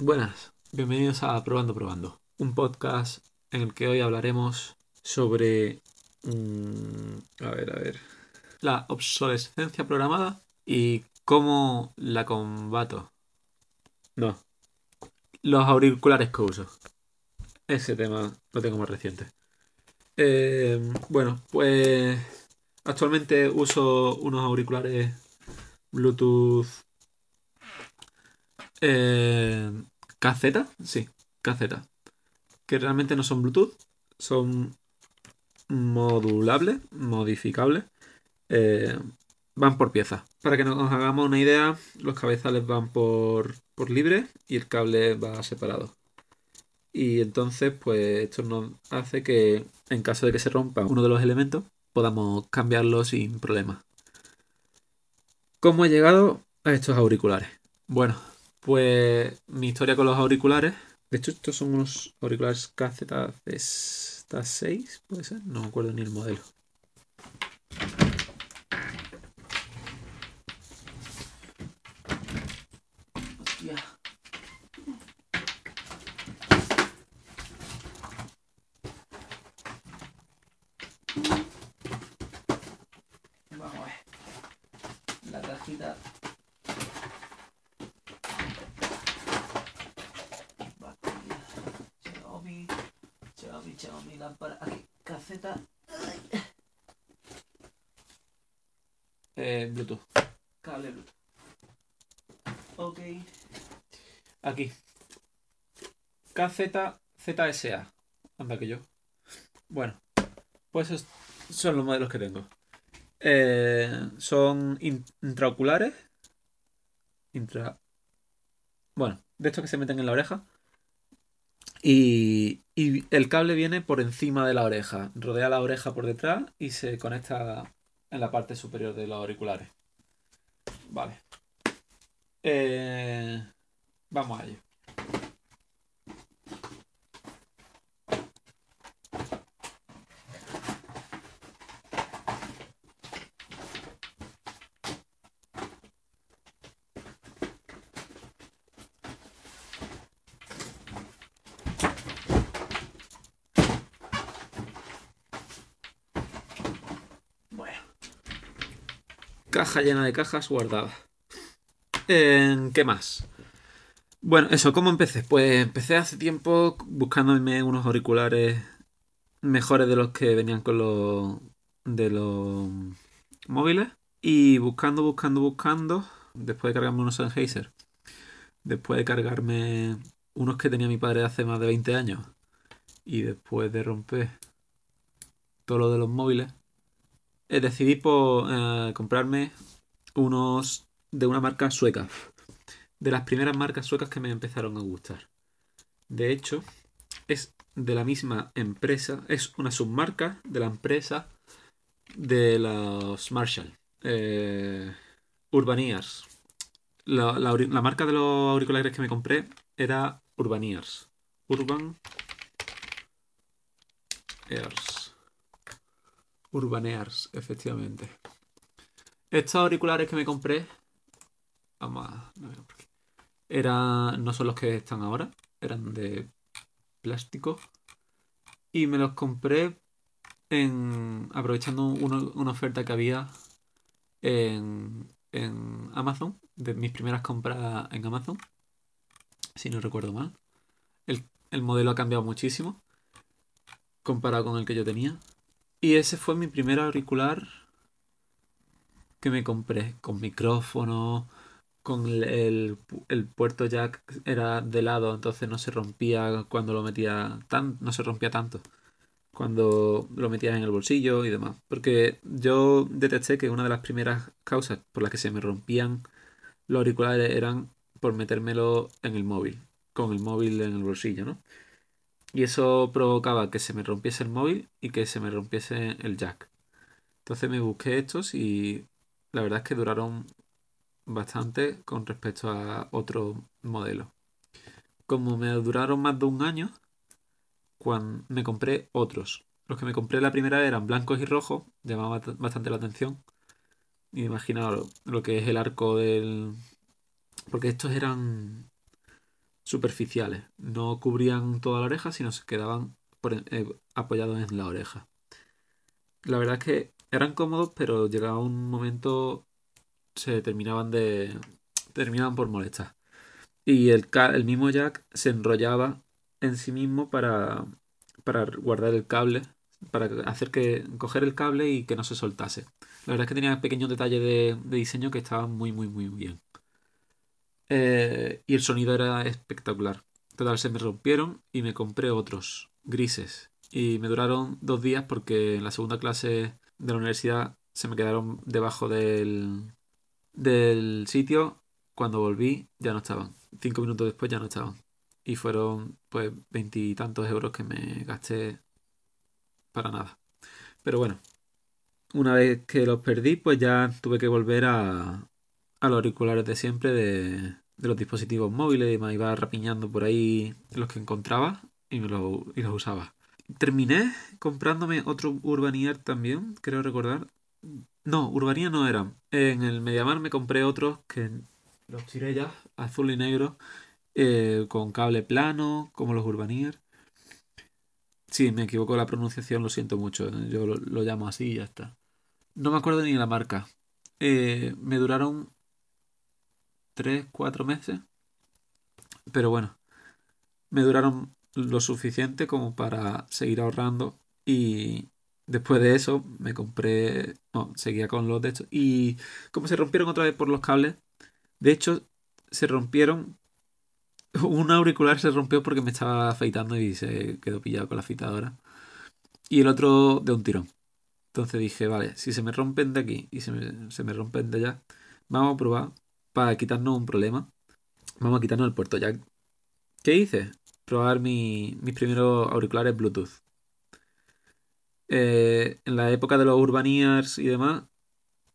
Buenas, bienvenidos a Probando Probando, un podcast en el que hoy hablaremos sobre... mm, a ver, a ver. La obsolescencia programada y cómo la combato. No. Los auriculares que uso. Ese tema lo tengo más reciente. Eh, bueno, pues actualmente uso unos auriculares Bluetooth eh, sí, KZ, que realmente no son Bluetooth, son modulables, modificables, eh, van por piezas. Para que nos hagamos una idea, los cabezales van por, por libre y el cable va separado. Y entonces, pues esto nos hace que en caso de que se rompa uno de los elementos, podamos cambiarlo sin problema. ¿Cómo he llegado a estos auriculares? Bueno, pues mi historia con los auriculares. De hecho, estos son unos auriculares KZ6, puede ser, no me acuerdo ni el modelo. Hostia. Vamos a ver. La cajita. Batería. Xiaomi. Xiaomi, Xiaomi, lámpara. Aquí, caseta. Eh, Bluetooth. Cable Bluetooth. Ok. Aquí. KZ ZSA. Anda que yo. Bueno, pues esos son los modelos que tengo. Eh, son in- intraoculares. Intra. Bueno, de estos que se meten en la oreja. Y, y el cable viene por encima de la oreja. Rodea la oreja por detrás y se conecta en la parte superior de los auriculares. Vale. Eh, vamos a ello. Bueno. Caja llena de cajas guardadas. Eh, ¿Qué más? Bueno, eso, ¿cómo empecé? Pues empecé hace tiempo buscándome unos auriculares mejores de los que venían con los de los móviles y buscando, buscando, buscando, después de cargarme unos Sennheiser, después de cargarme unos que tenía mi padre hace más de 20 años y después de romper todo lo de los móviles, eh, decidí por, eh, comprarme unos de una marca sueca. De las primeras marcas suecas que me empezaron a gustar. De hecho, es de la misma empresa, es una submarca de la empresa de los Marshall. Eh. La, marca de los auriculares que me compré era Urban Ears. Urban Ears. Urban Ears, efectivamente. Estos auriculares que me compré. Vamos no. Eran. No son los que están ahora. Eran de plástico. Y me los compré en. aprovechando una oferta que había en, en Amazon. De mis primeras compras en Amazon. Si no recuerdo mal. El, el modelo ha cambiado muchísimo. Comparado con el que yo tenía. Y ese fue mi primer auricular que me compré. Con micrófono. Con el, el pu- el puerto jack era de lado, entonces no se rompía cuando lo metía tan, no se rompía tanto cuando lo metías en el bolsillo y demás. Porque yo detecté que una de las primeras causas por las que se me rompían los auriculares eran por metérmelo en el móvil, con el móvil en el bolsillo, ¿no? Y eso provocaba que se me rompiese el móvil y que se me rompiese el jack. Entonces me busqué estos y la verdad es que duraron bastante con respecto a otro modelo. Como me duraron más de un año, cuando me compré otros. Los que me compré la primera eran blancos y rojos, llamaba bast- bastante la atención. Imaginaos lo que es el arco del... Porque estos eran... superficiales. No cubrían toda la oreja, sino se quedaban eh, apoyados en la oreja. La verdad es que eran cómodos, pero llegaba un momento se terminaban de terminaban por molestar. Y el, el mismo jack se enrollaba en sí mismo para, para guardar el cable, para hacer que coger el cable y que no se soltase. La verdad es que tenía pequeños detalles de, diseño que estaban muy, muy, muy bien. Eh, y el sonido era espectacular. Total, se me rompieron y me compré otros grises. Y me duraron dos días porque en la segunda clase de la universidad se me quedaron debajo del, del sitio. Cuando volví ya no estaban. Cinco minutos después ya no estaban. Y fueron pues veintitantos euros que me gasté para nada. Pero bueno, una vez que los perdí, pues ya tuve que volver a, a los auriculares de siempre de, los dispositivos móviles y me iba rapiñando por ahí los que encontraba y, me y los usaba. Terminé comprándome otro Urbanier también, creo recordar. No, Urbanier no eran. En el Mediamar me compré otros que los tiré azul y negro, eh, con cable plano, como los Urbanier. Sí, me equivoco la pronunciación, lo siento mucho. Yo lo, llamo así y ya está. No me acuerdo ni la marca. Eh, me duraron 3, 4 meses. Pero bueno, me duraron lo suficiente como para seguir ahorrando y después de eso me compré, no, seguía con los de hecho y como se rompieron otra vez por los cables, de hecho se rompieron, un auricular se rompió porque me estaba afeitando y se quedó pillado con la afeitadora y el otro de un tirón. Entonces dije, vale, si se me rompen de aquí y se me, se me rompen de allá, vamos a probar para quitarnos un problema. Vamos a quitarnos el puerto jack. ¿Qué hice? probar mis primeros auriculares Bluetooth. Eh, en la época de los Urbanears y demás,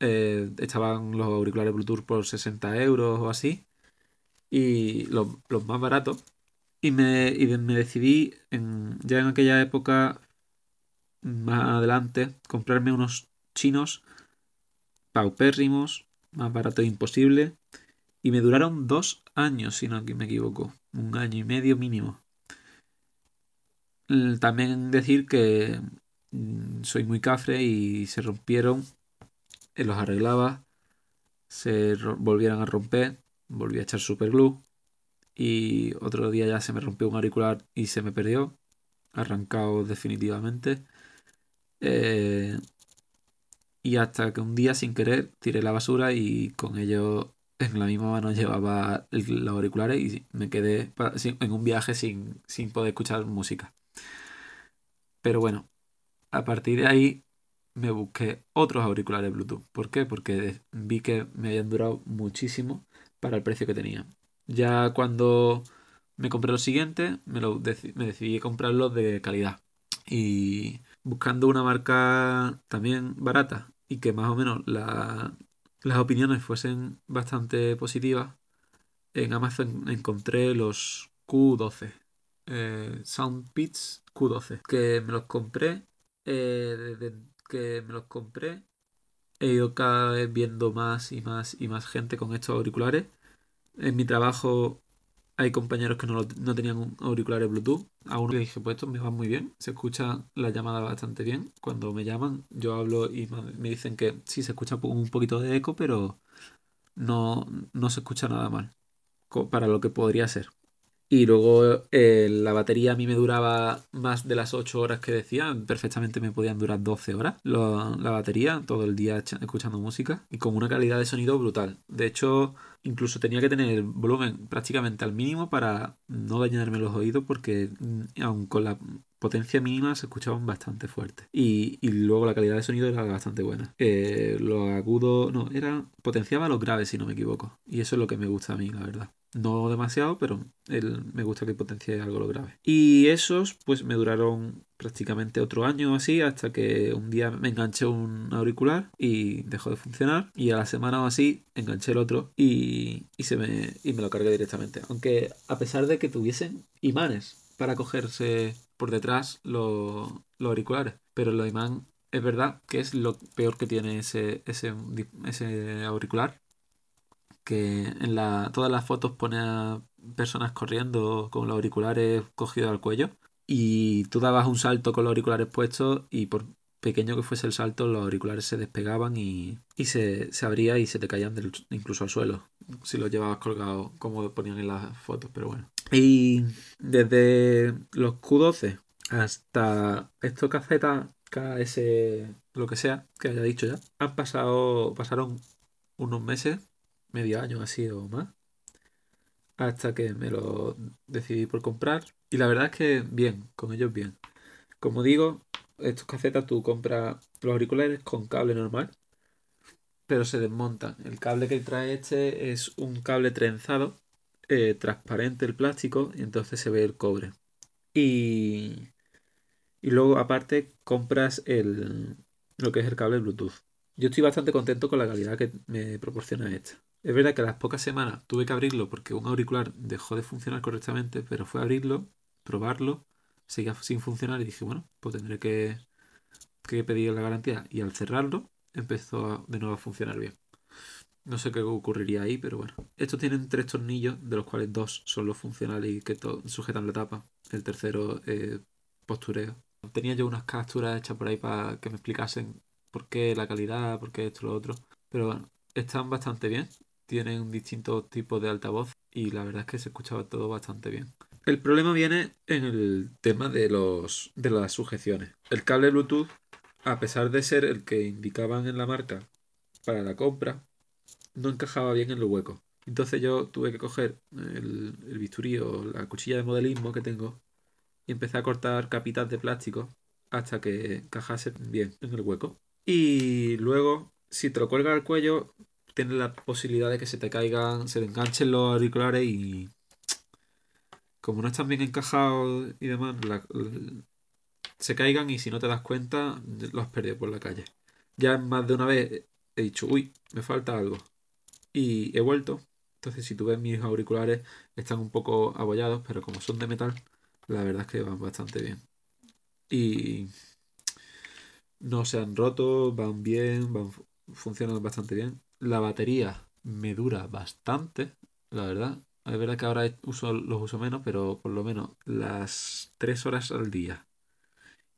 eh, estaban los auriculares Bluetooth por 60 euros o así. Y los, más baratos. Y me, me decidí ya en aquella época, más adelante, comprarme unos chinos paupérrimos, más barato imposible. Y me duraron dos años, si no me equivoco un año y medio mínimo. También decir que mm, soy muy cafre y se rompieron, eh, los arreglaba, se volvieran a romper, volví a echar superglue y otro día ya se me rompió un auricular y se me perdió, arrancado definitivamente. Eh, y hasta que un día sin querer tiré la basura y con ello en la misma mano llevaba los auriculares y me quedé en un viaje sin, sin poder escuchar música. Pero bueno, a partir de ahí me busqué otros auriculares Bluetooth. ¿Por qué? Porque vi que me habían durado muchísimo para el precio que tenían. Ya cuando me compré los siguientes, me, lo me decidí comprarlos de calidad. Y buscando una marca también barata y que más o menos la, las opiniones fuesen bastante positivas, en Amazon encontré los Q12, eh, Soundbeats Q12, que me los compré, eh, que me los compré, he ido cada vez viendo más y más y más gente con estos auriculares. En mi trabajo hay compañeros que no, tenían auriculares Bluetooth. A uno le dije, pues esto me va muy bien. Se escucha la llamada bastante bien. Cuando me llaman, yo hablo y me dicen que sí se escucha un poquito de eco, pero no, no se escucha nada mal para lo que podría ser. Y luego eh, la batería a mí me duraba más de las 8 horas que decían. Perfectamente me podían durar 12 horas la batería, todo el día escuchando música. Y con una calidad de sonido brutal. De hecho, incluso tenía que tener el volumen prácticamente al mínimo para no dañarme los oídos porque mm, aun con la potencia mínima se escuchaban bastante fuerte. Y, luego la calidad de sonido era bastante buena. Eh, lo agudo, no, era potenciaba los graves si no me equivoco. Y eso es lo que me gusta a mí, la verdad. No demasiado, pero me gusta que potencie algo lo grave. Y esos, pues me duraron prácticamente otro año así, hasta que un día me enganché un auricular y dejó de funcionar. Y a la semana o así enganché el otro y, se me, y me lo cargué directamente. Aunque a pesar de que tuviesen imanes para cogerse por detrás los, auriculares. Pero lo imán es verdad que es lo peor que tiene ese, ese, ese auricular que en la, todas las fotos pone personas corriendo con los auriculares cogidos al cuello y tú dabas un salto con los auriculares puestos y por pequeño que fuese el salto los auriculares se despegaban y, y se, se abría y se te caían incluso al suelo si los llevabas colgados como ponían en las fotos, pero bueno. Y desde los Q12 hasta estos cacetas KS, lo que sea, que haya dicho ya, han pasado, pasaron unos meses, medio año así o más, hasta que me lo decidí por comprar. Y la verdad es que bien, con ellos bien. Como digo, estos cacetas tú compras los auriculares con cable normal, pero se desmontan. El cable que trae este es un cable trenzado, eh, transparente el plástico, y entonces se ve el cobre. Y, y luego aparte compras el, lo que es el cable Bluetooth. Yo estoy bastante contento con la calidad que me proporciona esta. Es verdad que a las pocas semanas tuve que abrirlo porque un auricular dejó de funcionar correctamente, pero fue abrirlo, probarlo, seguía sin funcionar y dije, bueno, pues tendré que, que pedir la garantía. Y al cerrarlo, empezó a- de nuevo a funcionar bien. No sé qué ocurriría ahí, pero bueno. Estos tienen tres tornillos, de los cuales dos son los funcionales y que sujetan la tapa. El tercero eh, postureo. Tenía yo unas capturas hechas por ahí para que me explicasen por qué la calidad, por qué esto, lo otro. Pero bueno, están bastante bien. Tienen distintos tipos de altavoz y la verdad es que se escuchaba todo bastante bien. El problema viene en el tema de los de las sujeciones. El cable Bluetooth, a pesar de ser el que indicaban en la marca para la compra, no encajaba bien en los huecos. Entonces yo tuve que coger el, el bisturí o la cuchilla de modelismo que tengo y empecé a cortar capitas de plástico hasta que encajase bien en el hueco. Y luego, si te lo cuelgas al cuello, tienes la posibilidad de que se te caigan, se te enganchen los auriculares y como no están bien encajados y demás, la- se caigan y si no te das cuenta, los has perdido por la calle. Ya más de una vez he dicho, uy, me falta algo. Y he vuelto. Entonces, si tú ves mis auriculares, están un poco abollados, pero como son de metal, la verdad es que van bastante bien. Y no se han roto, van bien, van fu- funcionan bastante bien. La batería me dura bastante, la verdad. Es verdad que ahora los uso menos, pero por lo menos las tres horas al día.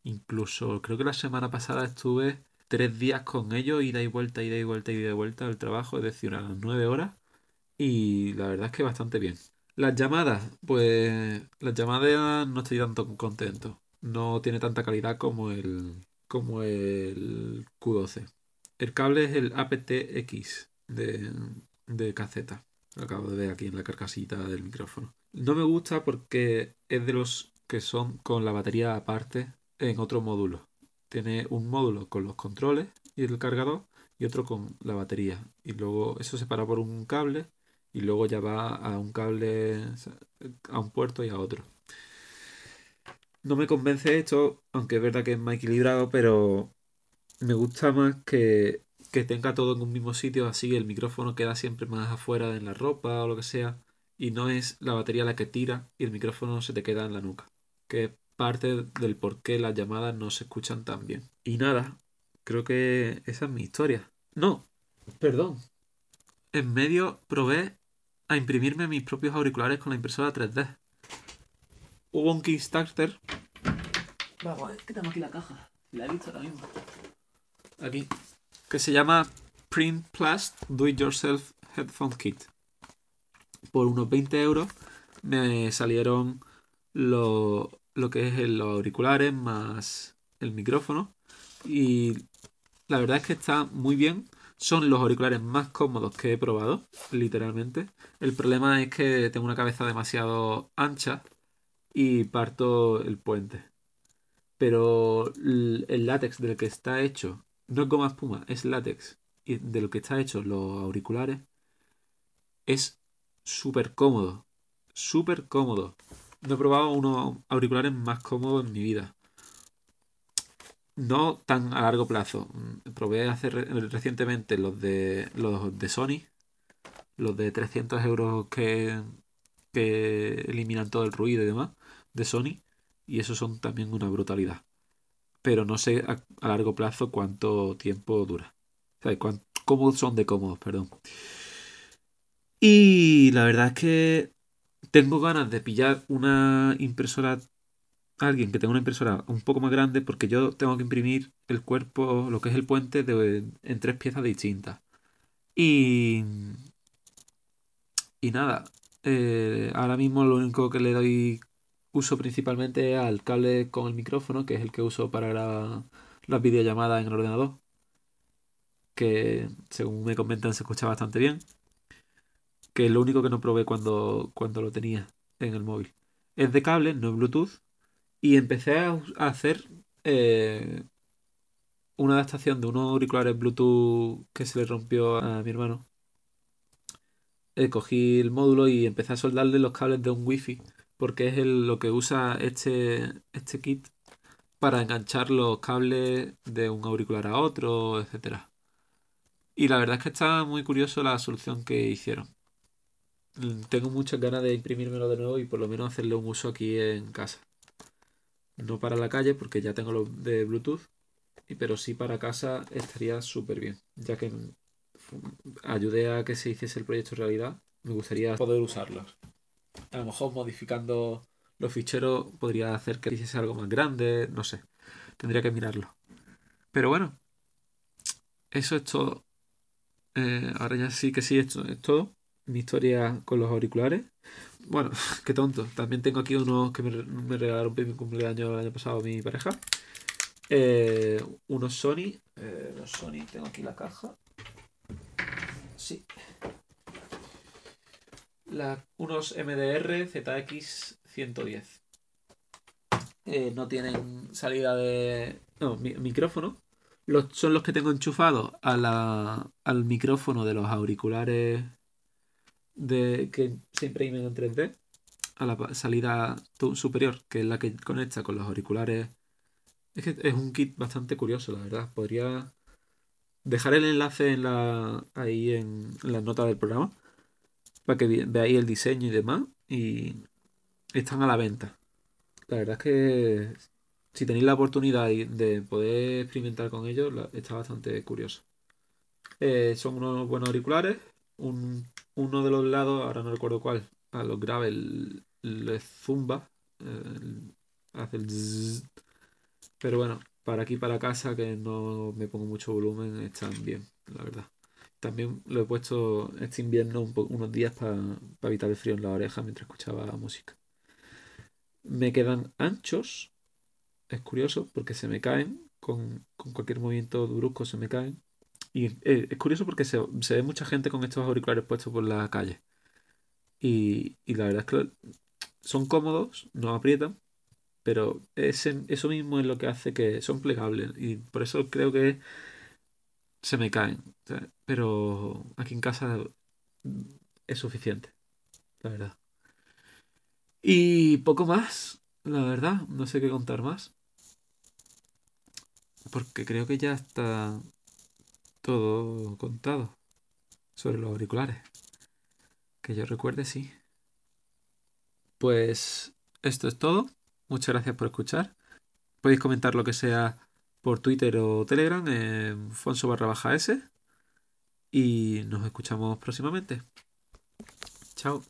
Incluso creo que la semana pasada estuve tres días con ellos, ida y vuelta, ida y vuelta, ida y vuelta al trabajo, es decir, unas nueve horas. Y la verdad es que bastante bien. Las llamadas, pues las llamadas no estoy tanto contento. No tiene tanta calidad como el como el Q12. El cable es el aptX de, de caseta. Lo acabo de ver aquí en la carcasita del micrófono. No me gusta porque es de los que son con la batería aparte en otro módulo. Tiene un módulo con los controles y el cargador y otro con la batería. Y luego eso se para por un cable y luego ya va a un cable, a un puerto y a otro. No me convence esto, aunque es verdad que es más equilibrado, pero me gusta más que, que tenga todo en un mismo sitio, así el micrófono queda siempre más afuera en la ropa o lo que sea, y no es la batería la que tira y el micrófono se te queda en la nuca, que parte del por qué las llamadas no se escuchan tan bien. Y nada, creo que esa es mi historia. No, perdón. En medio probé a imprimirme mis propios auriculares con la impresora 3D. Hubo un Kickstarter. Vamos, es que tengo aquí la caja. La he visto ahora mismo. Aquí. Que se llama Print Plus Do It Yourself Headphone Kit. Por unos 20 euros me salieron lo, lo que es los auriculares más el micrófono. Y la verdad es que está muy bien. Son los auriculares más cómodos que he probado, literalmente. El problema es que tengo una cabeza demasiado ancha y parto el puente. Pero el látex del que está hecho, no es goma espuma, es látex. Y de lo que está hecho los auriculares es súper cómodo. Súper cómodo. No he probado unos auriculares más cómodos en mi vida. No tan a largo plazo. Mm, Probé hace re- recientemente los de los de Sony, los de 300 euros que, que eliminan todo el ruido y demás de Sony, y esos son también una brutalidad. Pero no sé a, largo plazo cuánto tiempo dura. O sea, cómo son de cómodos, perdón. Y la verdad es que tengo ganas de pillar una impresora, alguien que tenga una impresora un poco más grande, porque yo tengo que imprimir el cuerpo, lo que es el puente, en tres piezas distintas. Y. Y nada, eh, ahora mismo lo único que le doy uso principalmente al cable con el micrófono, que es el que uso para las videollamadas en el ordenador. Que según me comentan se escucha bastante bien que es lo único que no probé cuando, cuando lo tenía en el móvil. Es de cable, no es Bluetooth. Y empecé a, hacer eh, una adaptación de unos auriculares Bluetooth que se le rompió a mi hermano. Eh, cogí el módulo y empecé a soldarle los cables de un wifi porque es lo que usa este, este kit para enganchar los cables de un auricular a otro, etcétera. Y la verdad es que está muy curioso la solución que hicieron tengo muchas ganas de imprimírmelo de nuevo y por lo menos hacerle un uso aquí en casa. No para la calle porque ya tengo lo de Bluetooth, pero sí para casa estaría súper bien, ya que ayudé a que se hiciese el proyecto realidad. Me gustaría poder usarlos. A lo mejor modificando los ficheros podría hacer que hiciese algo más grande, no sé. Tendría que mirarlo. Pero bueno, eso es todo. Eh, ahora ya sí que sí, esto es todo mi historia con los auriculares. Bueno, qué tonto. También tengo aquí unos que me, regalaron mi cumpleaños el año pasado mi pareja. Eh, unos Sony. Eh, los Sony, tengo aquí la caja. Sí. unos MDR ZX 110. Eh, no tienen salida de. No, micrófono. Los, son los que tengo enchufados al micrófono de los auriculares de, que se imprimen en 3D a la salida superior, que es la que conecta con los auriculares. Es que es un kit bastante curioso, la verdad. Podría dejar el enlace en la, ahí en, la nota del programa para que veáis el diseño y demás. Y están a la venta. La verdad es que si tenéis la oportunidad de poder experimentar con ellos, está bastante curioso. Eh, son unos buenos auriculares, un uno de los lados, ahora no recuerdo cuál, a los graves le zumba, hace el zzz. Pero bueno, para aquí, para casa, que no me pongo mucho volumen, están bien, la verdad. También lo he puesto este invierno unos días para evitar el frío en la oreja mientras escuchaba música. Me quedan anchos, es curioso, porque se me caen, con, con cualquier movimiento brusco se me caen. Y eh, es curioso porque se, ve mucha gente con estos auriculares puestos por la calle. Y, la verdad es que son cómodos, no aprietan, pero eso mismo es lo que hace que son plegables. Y por eso creo que se me caen. Pero aquí en casa es suficiente, la verdad. Y poco más, la verdad, no sé qué contar más. Porque creo que ya está todo contado sobre los auriculares. Que yo recuerde, sí. Pues esto es todo. Muchas gracias por escuchar. Podéis comentar lo que sea por Twitter o Telegram en Fonso baja S. Y nos escuchamos próximamente. Chao.